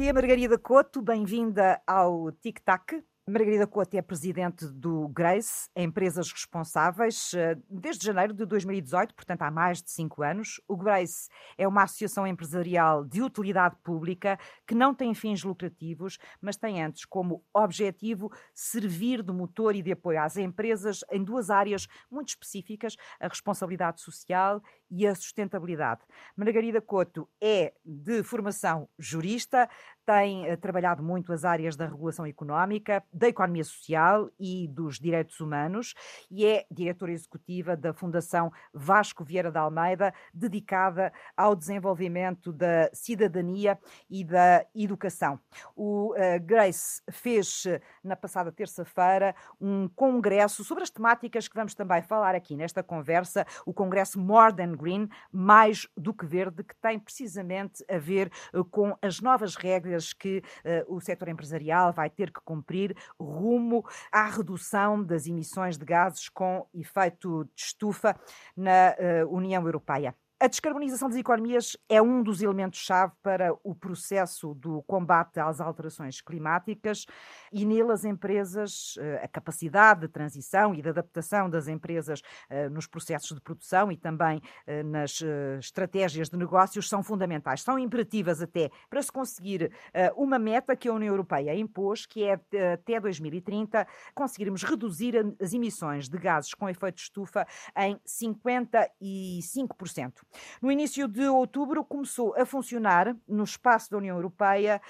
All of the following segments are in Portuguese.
Dia, Margarida Couto, bem-vinda ao Tic Tac. Margarida Couto é presidente do Grace, Empresas Responsáveis, eh, desde janeiro de 2018, portanto há mais de cinco anos. O Grace é uma associação empresarial de utilidade pública que não tem fins lucrativos, mas tem antes como objetivo servir de motor e de apoio às empresas em duas áreas muito específicas: a responsabilidade social e a sustentabilidade. Margarida Couto é de formação jurista, tem uh, trabalhado muito as áreas da regulação económica, da economia social e dos direitos humanos e é diretora executiva da Fundação Vasco Vieira da Almeida, dedicada ao desenvolvimento da cidadania e da educação. O uh, Grace fez na passada terça-feira um congresso sobre as temáticas que vamos também falar aqui nesta conversa, o congresso More Than Green, mais do que verde, que tem precisamente a ver com as novas regras que uh, o setor empresarial vai ter que cumprir rumo à redução das emissões de gases com efeito de estufa na uh, União Europeia. A descarbonização das economias é um dos elementos-chave para o processo do combate às alterações climáticas e nele as empresas, eh, a capacidade de transição e de adaptação das empresas eh, nos processos de produção e também eh, nas estratégias de negócios são fundamentais, são imperativas até para se conseguir uma meta que a União Europeia impôs, que é até 2030 conseguirmos reduzir as emissões de gases com efeito de estufa em 55%. No início de outubro começou a funcionar no espaço da União Europeia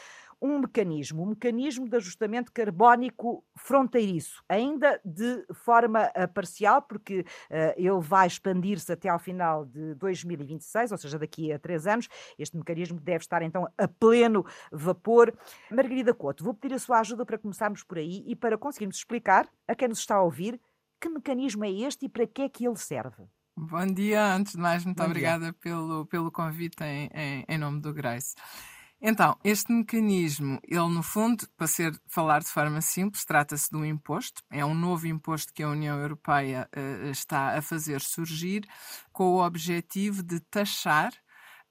um mecanismo, um mecanismo de ajustamento carbónico fronteiriço, ainda de forma uh, parcial, porque uh, ele vai expandir-se até ao final de 2026, ou seja, daqui a três anos. Este mecanismo deve estar então a pleno vapor. Margarida Couto, vou pedir a sua ajuda para começarmos por aí e para conseguirmos explicar a quem nos está a ouvir que mecanismo é este e para que é que ele serve. Bom dia, antes de mais, muito Bom obrigada pelo, pelo convite em, em, em, nome do Grace. Então, este mecanismo, ele no fundo, para ser falar de forma simples, trata-se de um imposto, é um novo imposto que a União Europeia uh, está a fazer surgir com o objetivo de taxar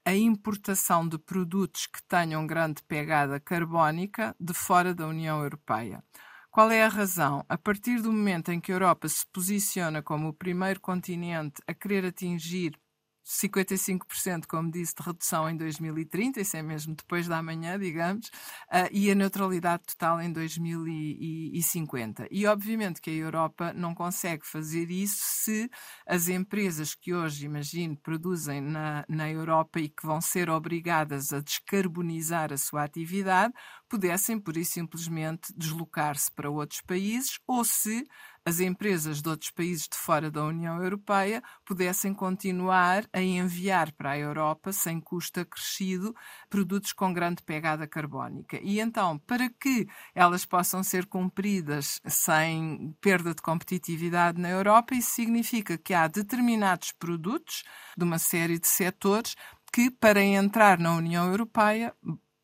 a importação de produtos que tenham grande pegada carbónica de fora da União Europeia. Qual é a razão? A partir do momento em que a Europa se posiciona como o primeiro continente a querer atingir 55%, como disse, de redução em 2030, isso é mesmo depois da manhã, digamos, uh, e a neutralidade total em 2050. E obviamente que a Europa não consegue fazer isso se as empresas que hoje, imagino, produzem na, na Europa e que vão ser obrigadas a descarbonizar a sua atividade, pudessem, por isso simplesmente, deslocar-se para outros países ou se as empresas de outros países de fora da União Europeia pudessem continuar a enviar para a Europa, sem custo acrescido, produtos com grande pegada carbónica. E então, para que elas possam ser cumpridas sem perda de competitividade na Europa, isso significa que há determinados produtos de uma série de setores que, para entrar na União Europeia,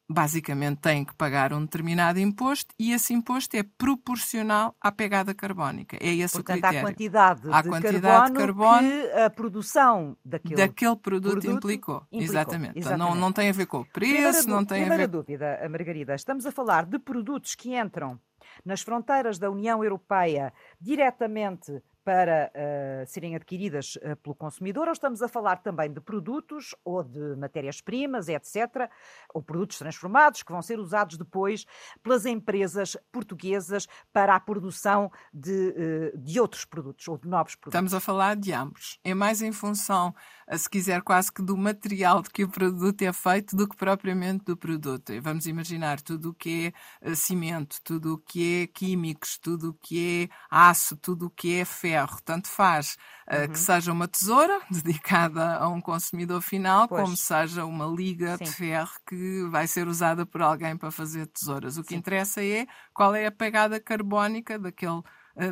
basicamente têm que pagar um determinado imposto e esse imposto é proporcional à pegada carbónica. É esse Portanto, o critério. À quantidade, à de, quantidade carbono de carbono que a produção daquele, daquele produto, produto implicou. implicou. Exatamente. exatamente. Então, não, não tem a ver com o preço, primeira, não tem a ver... dúvida, Margarida. Estamos a falar de produtos que entram nas fronteiras da União Europeia diretamente para uh, serem adquiridas uh, pelo consumidor, ou estamos a falar também de produtos ou de matérias-primas, etc., ou produtos transformados que vão ser usados depois pelas empresas portuguesas para a produção de, uh, de outros produtos ou de novos produtos? Estamos a falar de ambos. É mais em função, se quiser, quase que do material de que o produto é feito do que propriamente do produto. Vamos imaginar tudo o que é cimento, tudo o que é químicos, tudo o que é aço, tudo o que é ferro tanto faz uh, uhum. que seja uma tesoura dedicada a um consumidor final, pois. como seja uma liga Sim. de ferro que vai ser usada por alguém para fazer tesouras. O que Sim. interessa é qual é a pegada carbónica daquele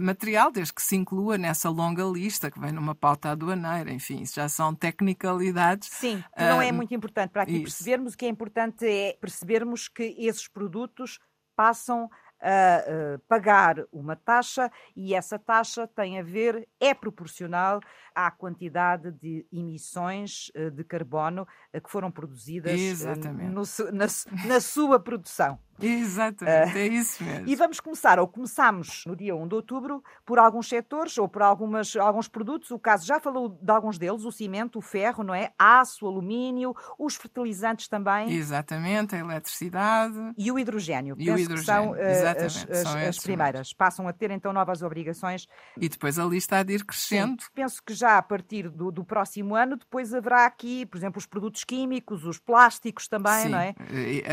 material, desde que se inclua nessa longa lista que vem numa pauta aduaneira, enfim, isso já são tecnicalidades. Sim, que não é muito importante para aqui isso. percebermos. O que é importante é percebermos que esses produtos passam a, pagar uma taxa e essa taxa tem a ver, é proporcional à quantidade de emissões de carbono que foram produzidas no, na, na sua produção. Exatamente, uh, é isso mesmo. E vamos começar, ou começamos no dia 1 de outubro, por alguns setores ou por algumas, alguns produtos. O caso já falou de alguns deles: o cimento, o ferro, não é? Aço, alumínio, os fertilizantes também. Exatamente, a eletricidade. E o hidrogênio. E o hidrogênio, são, uh, as, as, as primeiras. Passam a ter então novas obrigações. E depois a lista há de ir crescendo. Sim, penso que já a partir do, do, próximo ano, depois haverá aqui, por exemplo, os produtos químicos, os plásticos também, Sim. não é?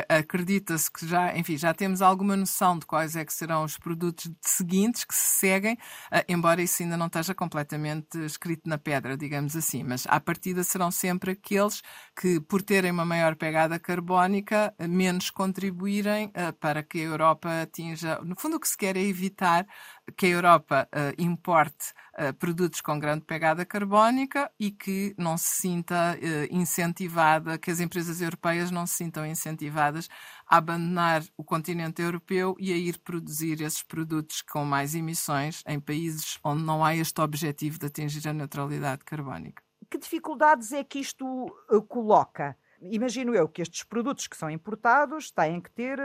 Acredita-se que já enfim, já temos alguma noção de quais é que serão os produtos seguintes que se seguem, uh, embora isso ainda não esteja completamente escrito na pedra, digamos assim, mas à partida serão sempre aqueles que, por terem uma maior pegada carbónica, menos contribuírem uh, para que a Europa atinja. No fundo, o que se quer é evitar que a Europa uh, importe uh, produtos com grande pegada carbónica e que não se sinta uh, incentivada, que as empresas europeias não se sintam incentivadas a abandonar o continente europeu e a ir produzir esses produtos com mais emissões em países onde não há este objetivo de atingir a neutralidade carbónica. Que dificuldades é que isto coloca? Imagino eu que estes produtos que são importados têm que ter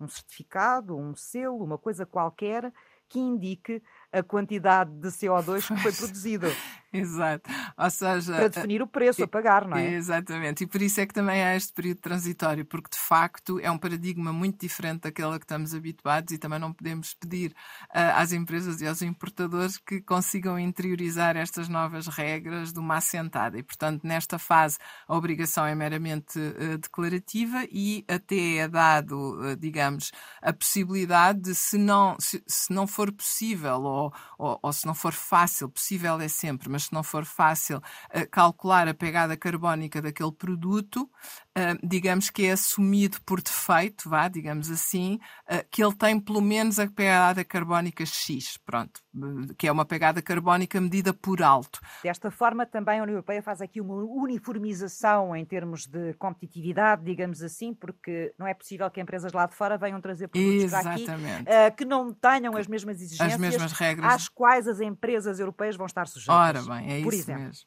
um certificado, um selo, uma coisa qualquer que indique a quantidade de CO2 que foi produzido. Exato. Ou seja, para definir o preço a pagar, não é? Exatamente. E por isso é que também há este período transitório, porque de facto é um paradigma muito diferente daquele a que estamos habituados e também não podemos pedir uh, às empresas e aos importadores que consigam interiorizar estas novas regras de uma assentada. E, portanto, nesta fase a obrigação é meramente uh, declarativa e até é dado, uh, digamos, a possibilidade de, se não, se, se não for possível ou, ou, ou se não for fácil, possível é sempre, mas se não for fácil uh, calcular a pegada carbónica daquele produto, uh, digamos que é assumido por defeito, vá, digamos assim, uh, que ele tem pelo menos a pegada carbónica X, pronto, que é uma pegada carbónica medida por alto. Desta forma, também a União Europeia faz aqui uma uniformização em termos de competitividade, digamos assim, porque não é possível que empresas lá de fora venham trazer produtos Exatamente. para aqui que não tenham as mesmas exigências, as mesmas regras às quais as empresas europeias vão estar sujeitas. Ora bem, é por isso exemplo. mesmo.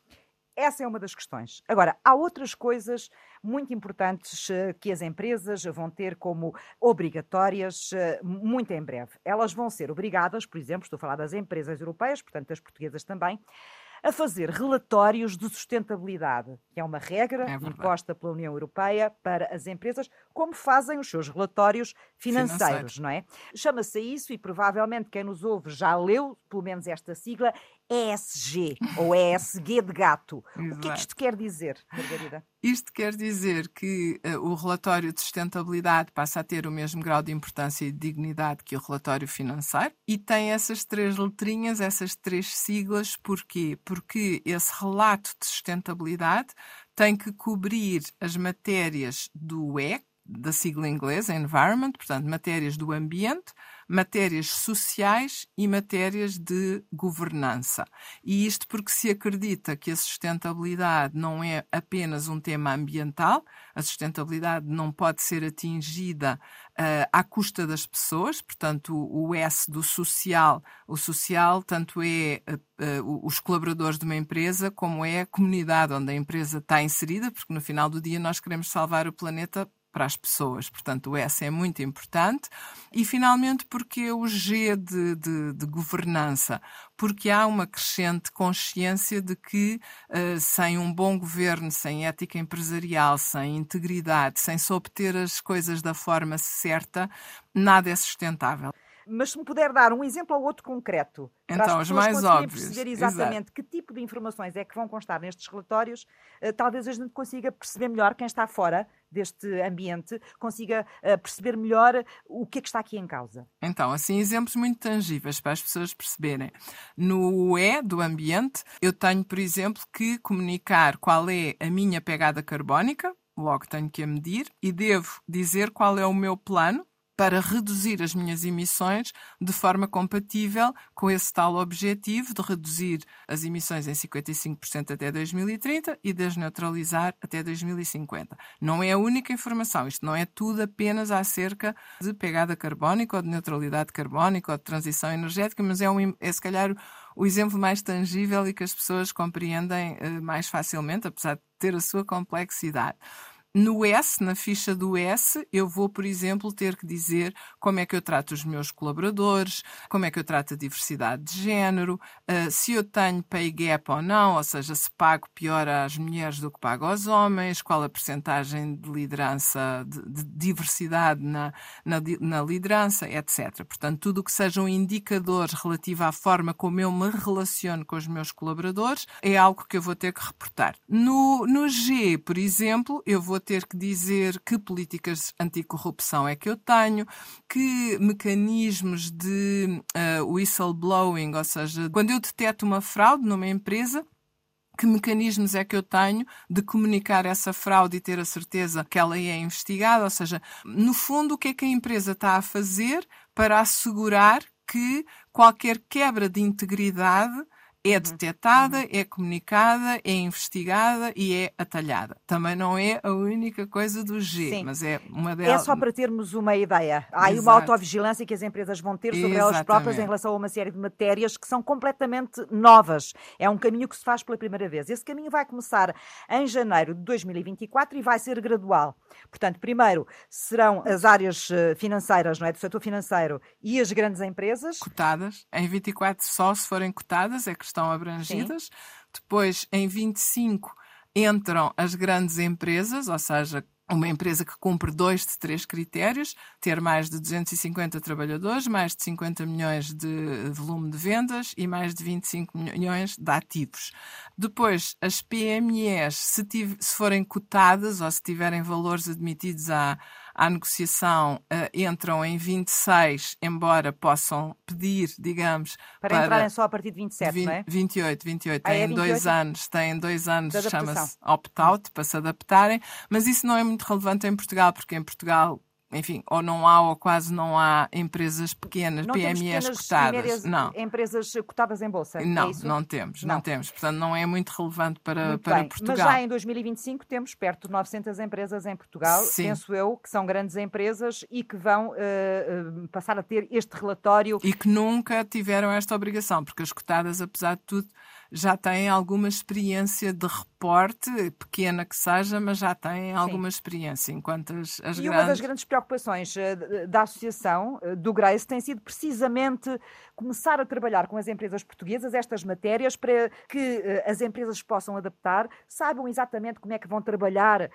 Essa é uma das questões. Agora, há outras coisas muito importantes eh, que as empresas vão ter como obrigatórias eh, muito em breve. Elas vão ser obrigadas, por exemplo, estou a falar das empresas europeias, portanto das portuguesas também, a fazer relatórios de sustentabilidade, que é uma regra é imposta pela União Europeia para as empresas, como fazem os seus relatórios financeiros, financeiros. não é? Chama-se isso, e provavelmente quem nos ouve já leu, pelo menos esta sigla, ESG, ou ESG de gato. Exato. O que é que isto quer dizer, Margarida? Isto quer dizer que uh, o relatório de sustentabilidade passa a ter o mesmo grau de importância e de dignidade que o relatório financeiro e tem essas três letrinhas, essas três siglas. Porquê? Porque esse relato de sustentabilidade tem que cobrir as matérias do E, da sigla inglesa, Environment, portanto, matérias do ambiente, matérias sociais e matérias de governança. E isto porque se acredita que a sustentabilidade não é apenas um tema ambiental, a sustentabilidade não pode ser atingida uh, à custa das pessoas, portanto, o, o S do social, o social tanto é uh, os colaboradores de uma empresa como é a comunidade onde a empresa está inserida, porque no final do dia nós queremos salvar o planeta para as pessoas. Portanto, o S é muito importante. E, finalmente, porque o G de, de, de governança? Porque há uma crescente consciência de que uh, sem um bom governo, sem ética empresarial, sem integridade, sem se obter as coisas da forma certa, nada é sustentável. Mas se me puder dar um exemplo ou outro concreto, então, para as os mais óbvios. perceber exatamente Exato. que tipo de informações é que vão constar nestes relatórios, uh, talvez a gente consiga perceber melhor quem está fora deste ambiente, consiga uh, perceber melhor o que é que está aqui em causa. Então, assim, exemplos muito tangíveis para as pessoas perceberem. No E do ambiente, eu tenho, por exemplo, que comunicar qual é a minha pegada carbónica, logo tenho que a medir, e devo dizer qual é o meu plano para reduzir as minhas emissões de forma compatível com esse tal objetivo de reduzir as emissões em 55% até 2030 e desneutralizar até 2050. Não é a única informação, isto não é tudo apenas acerca de pegada carbónica ou de neutralidade carbónica ou de transição energética, mas é, um, é se calhar o exemplo mais tangível e que as pessoas compreendem uh, mais facilmente, apesar de ter a sua complexidade. No S, na ficha do S, eu vou, por exemplo, ter que dizer como é que eu trato os meus colaboradores, como é que eu trato a diversidade de género, uh, se eu tenho pay gap ou não, ou seja, se pago pior às mulheres do que pago aos homens, qual a percentagem de liderança, de, de diversidade na, na, na, liderança, etc. Portanto, tudo o que sejam indicadores relativo à forma como eu me relaciono com os meus colaboradores é algo que eu vou ter que reportar. No, no G, por exemplo, eu vou ter que dizer que políticas anticorrupção é que eu tenho, que mecanismos de uh, whistleblowing, ou seja, quando eu deteto uma fraude numa empresa, que mecanismos é que eu tenho de comunicar essa fraude e ter a certeza que ela é investigada? Ou seja, no fundo, o que é que a empresa está a fazer para assegurar que qualquer quebra de integridade é uhum. detectada, uhum. é comunicada, é investigada e é atalhada. Também não é a única coisa do G, Sim. mas é uma delas. É só para termos uma ideia. Há aí uma autovigilância que as empresas vão ter sobre Exatamente. elas próprias em relação a uma série de matérias que são completamente novas. É um caminho que se faz pela primeira vez. Esse caminho vai começar em janeiro de 2024 e vai ser gradual. Portanto, primeiro serão as áreas eh, financeiras, não é, do setor financeiro e as grandes empresas. Cotadas. Em 24 só se forem cotadas é que estão abrangidas. Sim. Depois, em 25, entram as grandes empresas, ou seja, uma empresa que cumpre dois de três critérios, ter mais de 250 trabalhadores, mais de 50 milhões de volume de vendas e mais de 25 milhões de ativos. Depois, as PMEs, se, se forem cotadas ou se tiverem valores admitidos à, à negociação uh, entram em 26, embora possam pedir, digamos. Para, para entrarem só a partir de 27, 20, não é? 28, 28. Ah, têm é 28? dois anos, têm dois anos, chama-se opt-out, para se adaptarem, mas isso não é muito relevante em Portugal, porque em Portugal enfim, ou não há ou quase não há empresas pequenas, não PMEs cotadas. Não. Empresas cotadas em bolsa. Não, é não temos, não. não. temos. Portanto, não é muito relevante para, muito para Portugal. Mas já em 2025 temos perto de 900 empresas em Portugal, Sim. penso eu, que são grandes empresas e que vão uh, passar a ter este relatório. E que nunca tiveram esta obrigação, porque as cotadas, apesar de tudo, já têm alguma experiência de reporte, pequena que seja, mas já têm alguma Sim. experiência, enquanto as, as e grandes... uma das grandes preocupações uh, da associação uh, do Grace tem sido precisamente começar a trabalhar com as empresas portuguesas estas matérias para que uh, as empresas possam adaptar, saibam exatamente como é que vão trabalhar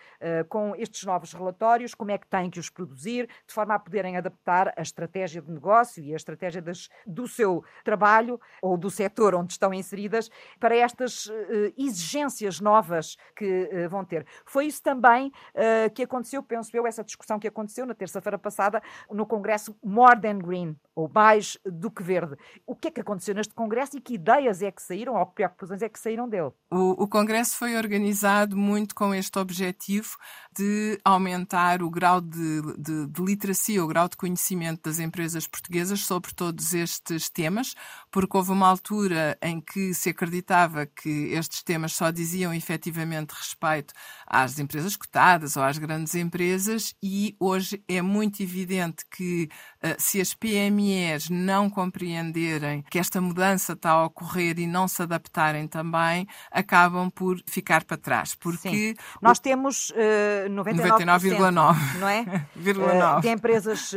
com estes novos relatórios, como é que têm que os produzir, de forma a poderem adaptar a estratégia de negócio e a estratégia das, do seu trabalho ou do setor onde estão inseridas para estas uh, exigências novas que uh, vão ter. Foi isso também uh, que aconteceu, penso eu, essa discussão que aconteceu na terça-feira passada no Congresso More Than Green, ou mais do que verde. O que é que aconteceu neste Congresso e que ideias é que saíram, ou que preocupações é que saíram dele? O, o Congresso foi organizado muito com este objetivo de aumentar o grau de, de, de literacia, o grau de conhecimento das empresas portuguesas sobre todos estes temas, porque houve uma altura em que se acreditava que estes temas só diziam efetivamente respeito às empresas cotadas ou às grandes empresas e hoje é muito evidente que uh, se as PMEs não compreenderem que esta mudança está a ocorrer e não se adaptarem também, acabam por ficar para trás. Porque Sim. nós temos uh, 99,9%, não é? uh, de empresas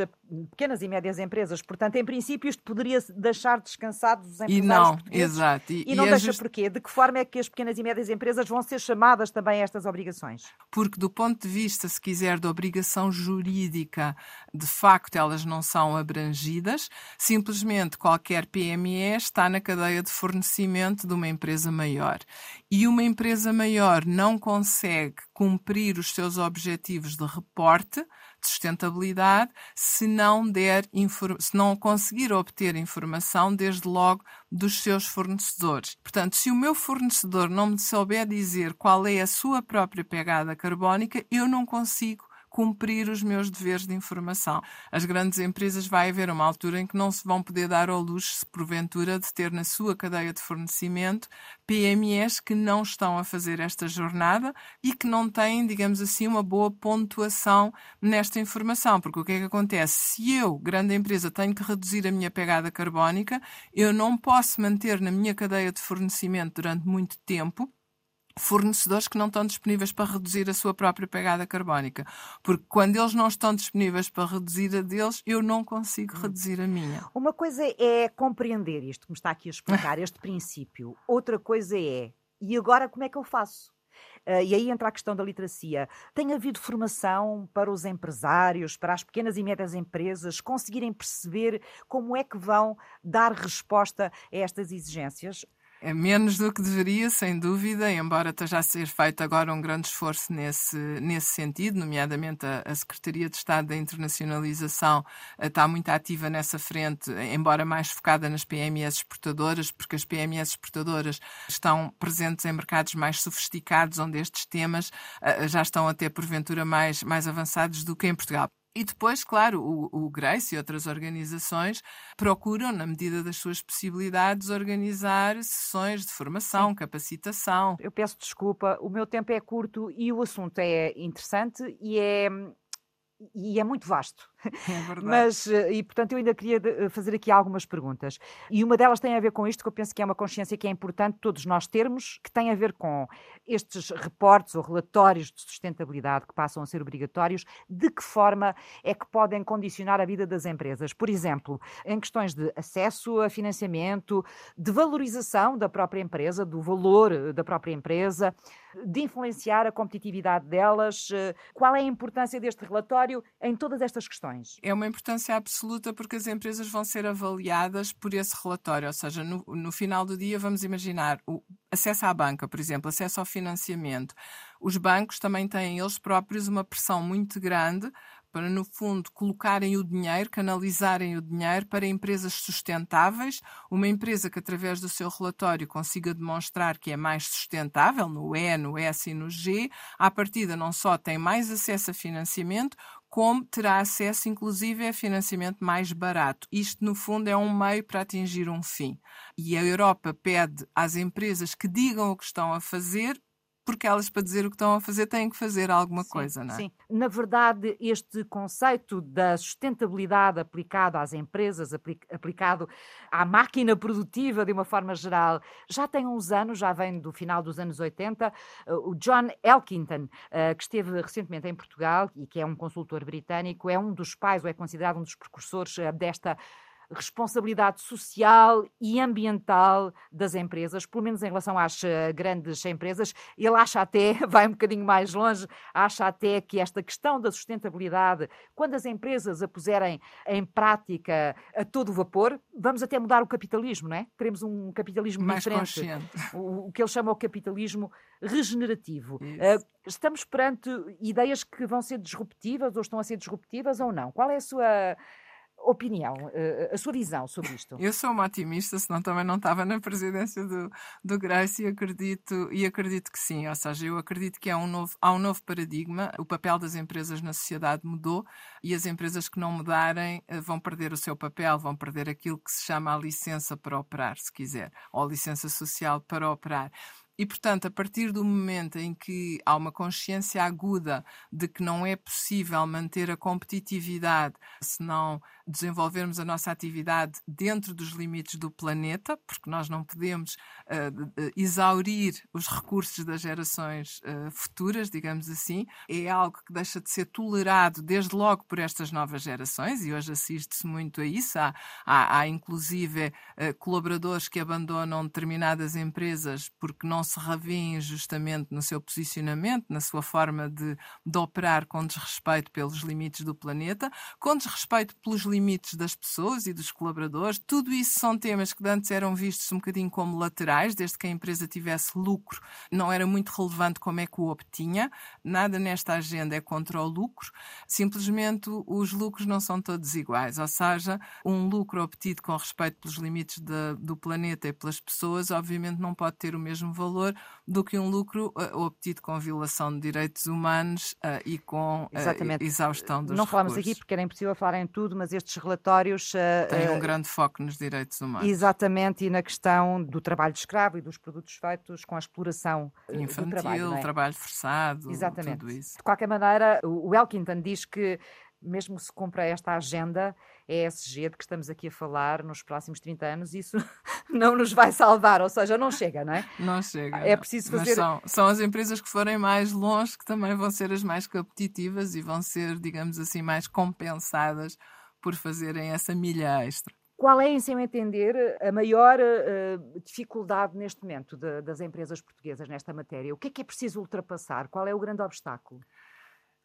pequenas e médias empresas. Portanto, em princípio, isto poderia deixar descansados os empresários e não. Exato. E, e não e deixa just... porquê? De que forma é que as pequenas e médias empresas vão ser chamadas também a estas obrigações? Porque, do ponto de vista, se quiser, da obrigação jurídica, de facto elas não são abrangidas. Simplesmente qualquer PME está na cadeia de fornecimento de uma empresa maior. E uma empresa maior não consegue cumprir os seus objetivos de reporte de sustentabilidade se não der se não conseguir obter informação desde logo dos seus fornecedores. Portanto, se o meu fornecedor não me souber dizer qual é a sua própria pegada carbónica, eu não consigo cumprir os meus deveres de informação. As grandes empresas vai haver uma altura em que não se vão poder dar ao luxo, se porventura, de ter na sua cadeia de fornecimento PMEs que não estão a fazer esta jornada e que não têm, digamos assim, uma boa pontuação nesta informação. Porque o que é que acontece? Se eu, grande empresa, tenho que reduzir a minha pegada carbónica, eu não posso manter na minha cadeia de fornecimento durante muito tempo fornecedores que não estão disponíveis para reduzir a sua própria pegada carbónica. Porque quando eles não estão disponíveis para reduzir a deles, eu não consigo reduzir a minha. Uma coisa é compreender isto que me está aqui a explicar, este princípio. Outra coisa é, e agora como é que eu faço? Uh, e aí entra a questão da literacia. Tem havido formação para os empresários, para as pequenas e médias empresas conseguirem perceber como é que vão dar resposta a estas exigências? É menos do que deveria, sem dúvida, embora esteja a ser feito agora um grande esforço nesse, nesse sentido, nomeadamente a, a Secretaria de Estado da Internacionalização eh, está muito ativa nessa frente, embora mais focada nas PMEs exportadoras, porque as PMEs exportadoras estão presentes em mercados mais sofisticados, onde estes temas uh, já estão até porventura mais, mais avançados do que em Portugal. E depois, claro, o, o Grace e outras organizações procuram, na medida das suas possibilidades, organizar sessões de formação, Sim. capacitação. Eu peço desculpa, o meu tempo é curto e o assunto é interessante e é e é muito vasto. É verdade. Mas, eh, e portanto, eu ainda queria eh, fazer aqui algumas perguntas. E uma delas tem a ver com isto, que eu penso que é uma consciência que é importante todos nós termos, que tem a ver com estes reportes ou relatórios de sustentabilidade que passam a ser obrigatórios, de que forma é que podem condicionar a vida das empresas? Por exemplo, em questões de acesso a financiamento, de valorização da própria empresa, do valor eh, da própria empresa, de influenciar a competitividade delas. Qual é a importância deste relatório em todas estas questões? É uma importância absoluta porque as empresas vão ser avaliadas por esse relatório, ou seja, no, no final do dia vamos imaginar o acesso à banca, por exemplo, acesso ao financiamento. Os bancos também têm eles próprios uma pressão muito grande para, no fundo, colocarem o dinheiro, canalizarem o dinheiro para empresas sustentáveis, uma empresa que, através do seu relatório, consiga demonstrar que é mais sustentável, no E, no S e no G, à partida não só tem mais acesso a financiamento, como terá acesso, inclusive, a financiamento mais barato. Isto, no fundo, é um meio para atingir um fim. E a Europa pede às empresas que digam o que estão a fazer porque elas, para dizer o que estão a fazer, têm que fazer alguma sim, coisa, não é? Sim. Na verdade, este conceito da sustentabilidade aplicado às empresas, aplicado à máquina produtiva de uma forma geral, já tem uns anos, já vem do final dos anos 80. O John Elkington, eh, que esteve recentemente em Portugal e que é um consultor britânico, é um dos pais, ou é considerado um dos precursores eh, desta responsabilidade social e ambiental das empresas, pelo menos em relação às uh, grandes empresas. Ele acha até, vai um bocadinho mais longe, acha até que esta questão da sustentabilidade, quando as empresas a puserem em prática a todo vapor, vamos até mudar o capitalismo, não é? Queremos um capitalismo mais diferente. Consciente. O, o, que ele chama o capitalismo regenerativo. Uh, estamos perante ideias que vão ser disruptivas ou estão a ser disruptivas ou não? Qual é a sua opinião, eh, a sua visão sobre isto? Eu sou uma otimista, senão também não estava na presidência do, do Grace e acredito, e acredito que sim. Ou seja, eu acredito que há um, novo, há um novo paradigma, o papel das empresas na sociedade mudou e as empresas que não mudarem eh, vão perder o seu papel, vão perder aquilo que se chama a licença para operar, se quiser, ou a licença social para operar. E, portanto, a partir do momento em que há uma consciência aguda de que não é possível manter a competitividade se não desenvolvermos a nossa atividade dentro dos limites do planeta, porque nós não podemos uh, exaurir os recursos das gerações uh, futuras, digamos assim, é algo que deixa de ser tolerado desde logo por estas novas gerações, e hoje assiste-se muito a isso. Há, há, há inclusive uh, colaboradores que abandonam determinadas empresas porque não se revêem justamente no seu posicionamento, na sua forma de, de operar com desrespeito pelos limites do planeta, com desrespeito pelos limites das pessoas e dos colaboradores. Tudo isso são temas que antes eram vistos um bocadinho como laterais, desde que a empresa tivesse lucro, não era muito relevante como é que o obtinha. Nada nesta agenda é contra o lucro, simplesmente os lucros não são todos iguais. Ou seja, um lucro obtido com respeito pelos limites de, do planeta e pelas pessoas, obviamente não pode ter o mesmo valor valor do que um lucro uh, obtido com violação de direitos humanos uh, e com uh, exaustão dos Não falamos aqui porque era impossível falar em tudo, mas estes relatórios têm um grande foco nos direitos humanos. Exatamente, e na questão do trabalho de escravo e dos produtos feitos com a exploração infantil, trabalho, é? trabalho forçado, Exatamente. tudo isso. De qualquer maneira, o Elkington diz que mesmo se cumpra esta agenda ESG de que estamos aqui a falar nos próximos 30 anos, isso não nos vai salvar, ou seja, não chega, não é? Não chega. É preciso fazer. Mas são, são as empresas que forem mais longe que também vão ser as mais competitivas e vão ser, digamos assim, mais compensadas por fazerem essa milha extra. Qual é, em seu entender, a maior uh, dificuldade neste momento de, das empresas portuguesas nesta matéria? O que é que é preciso ultrapassar? Qual é o grande obstáculo?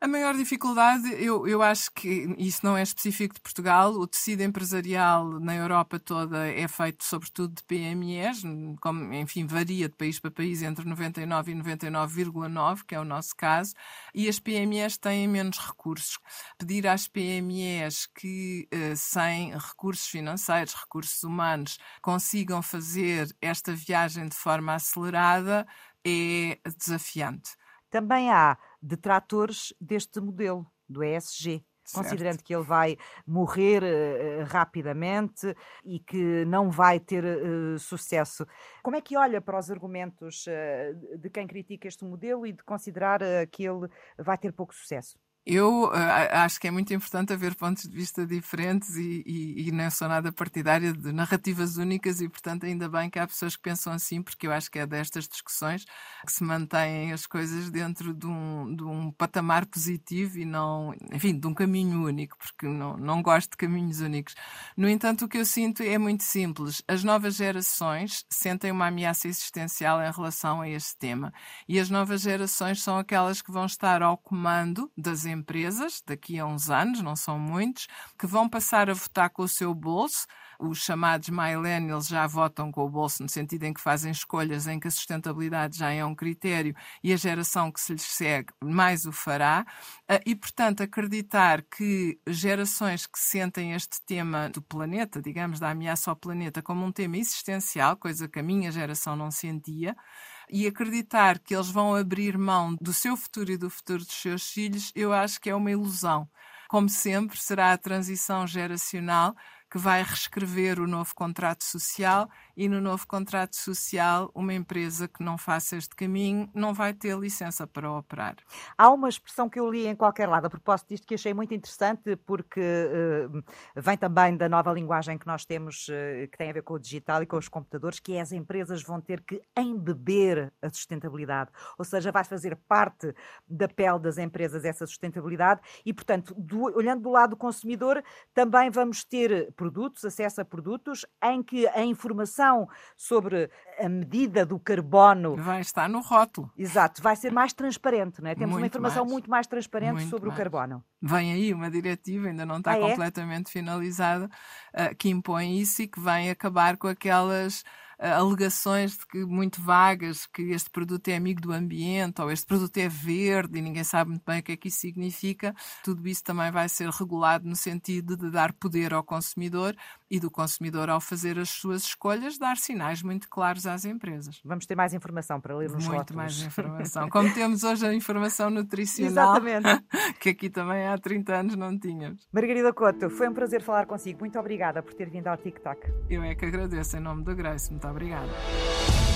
A maior dificuldade, eu, eu acho que isso não é específico de Portugal, o tecido empresarial na Europa toda é feito sobretudo de PMEs, como, enfim, varia de país para país entre 99 e 99,9, que é o nosso caso, e as PMEs têm menos recursos. Pedir às PMEs que, eh, sem recursos financeiros, recursos humanos, consigam fazer esta viagem de forma acelerada é desafiante. Também há detratores deste modelo, do ESG. Certo. Considerando que ele vai morrer uh, rapidamente e que não vai ter uh, sucesso. Como é que olha para os argumentos uh, de quem critica este modelo e de considerar que ele vai ter pouco sucesso? Eu uh, acho que é muito importante haver pontos de vista diferentes e, e, e, não sou nada partidária de narrativas únicas e, portanto, ainda bem que há pessoas que pensam assim, porque eu acho que é destas discussões que se mantêm as coisas dentro de um, de um patamar positivo e não, enfim, de um caminho único, porque não, não gosto de caminhos únicos. No entanto, o que eu sinto é muito simples. As novas gerações sentem uma ameaça existencial em relação a este tema e as novas gerações são aquelas que vão estar ao comando das empresas empresas, daqui a uns anos, não são muitos, que vão passar a votar com o seu bolso. Os chamados millennials já votam com o bolso, no sentido em que fazem escolhas em que a sustentabilidade já é um critério e a geração que se lhes segue mais o fará. Ah, e, portanto, acreditar que gerações que sentem este tema do planeta, digamos, da ameaça ao planeta, como um tema existencial, coisa que a minha geração não sentia, e acreditar que eles vão abrir mão do seu futuro e do futuro dos seus filhos, eu acho que é uma ilusão. Como sempre, será a transição geracional que vai reescrever o novo contrato social e no novo contrato social uma empresa que não faça este caminho não vai ter licença para operar. Há uma expressão que eu li em qualquer lado. A propósito disto que achei muito interessante porque uh, vem também da nova linguagem que nós temos uh, que tem a ver com o digital e com os computadores, que é as empresas vão ter que embeber a sustentabilidade, ou seja, vai fazer parte da pele das empresas essa sustentabilidade. E, portanto, do, olhando do lado do consumidor, também vamos ter produtos, acesso a produtos, em que a informação sobre a medida do carbono. Vai estar no rótulo. Exato, vai ser mais transparente, não é? Temos muito uma informação mais. muito mais transparente muito sobre mais. o carbono. Vem aí uma diretiva, ainda não está ah, é? completamente é? finalizada, uh, que impõe isso e que vem acabar com aquelas alegações de que muito vagas que este produto é amigo do ambiente ou este produto é verde e ninguém sabe muito bem o que é que isso significa. Tudo isso também vai ser regulado no sentido de dar poder ao consumidor e do consumidor, ao fazer as suas escolhas, dar sinais muito claros às empresas. Vamos ter mais informação para ler nos Muito rótulos. mais informação. Como temos hoje a informação nutricional, Exatamente. que aqui também há 30 anos não tínhamos. Margarida Couto, foi um prazer falar consigo. Muito obrigada por ter vindo ao TikTok. Eu é que agradeço em nome da Grace. Muito obrigada.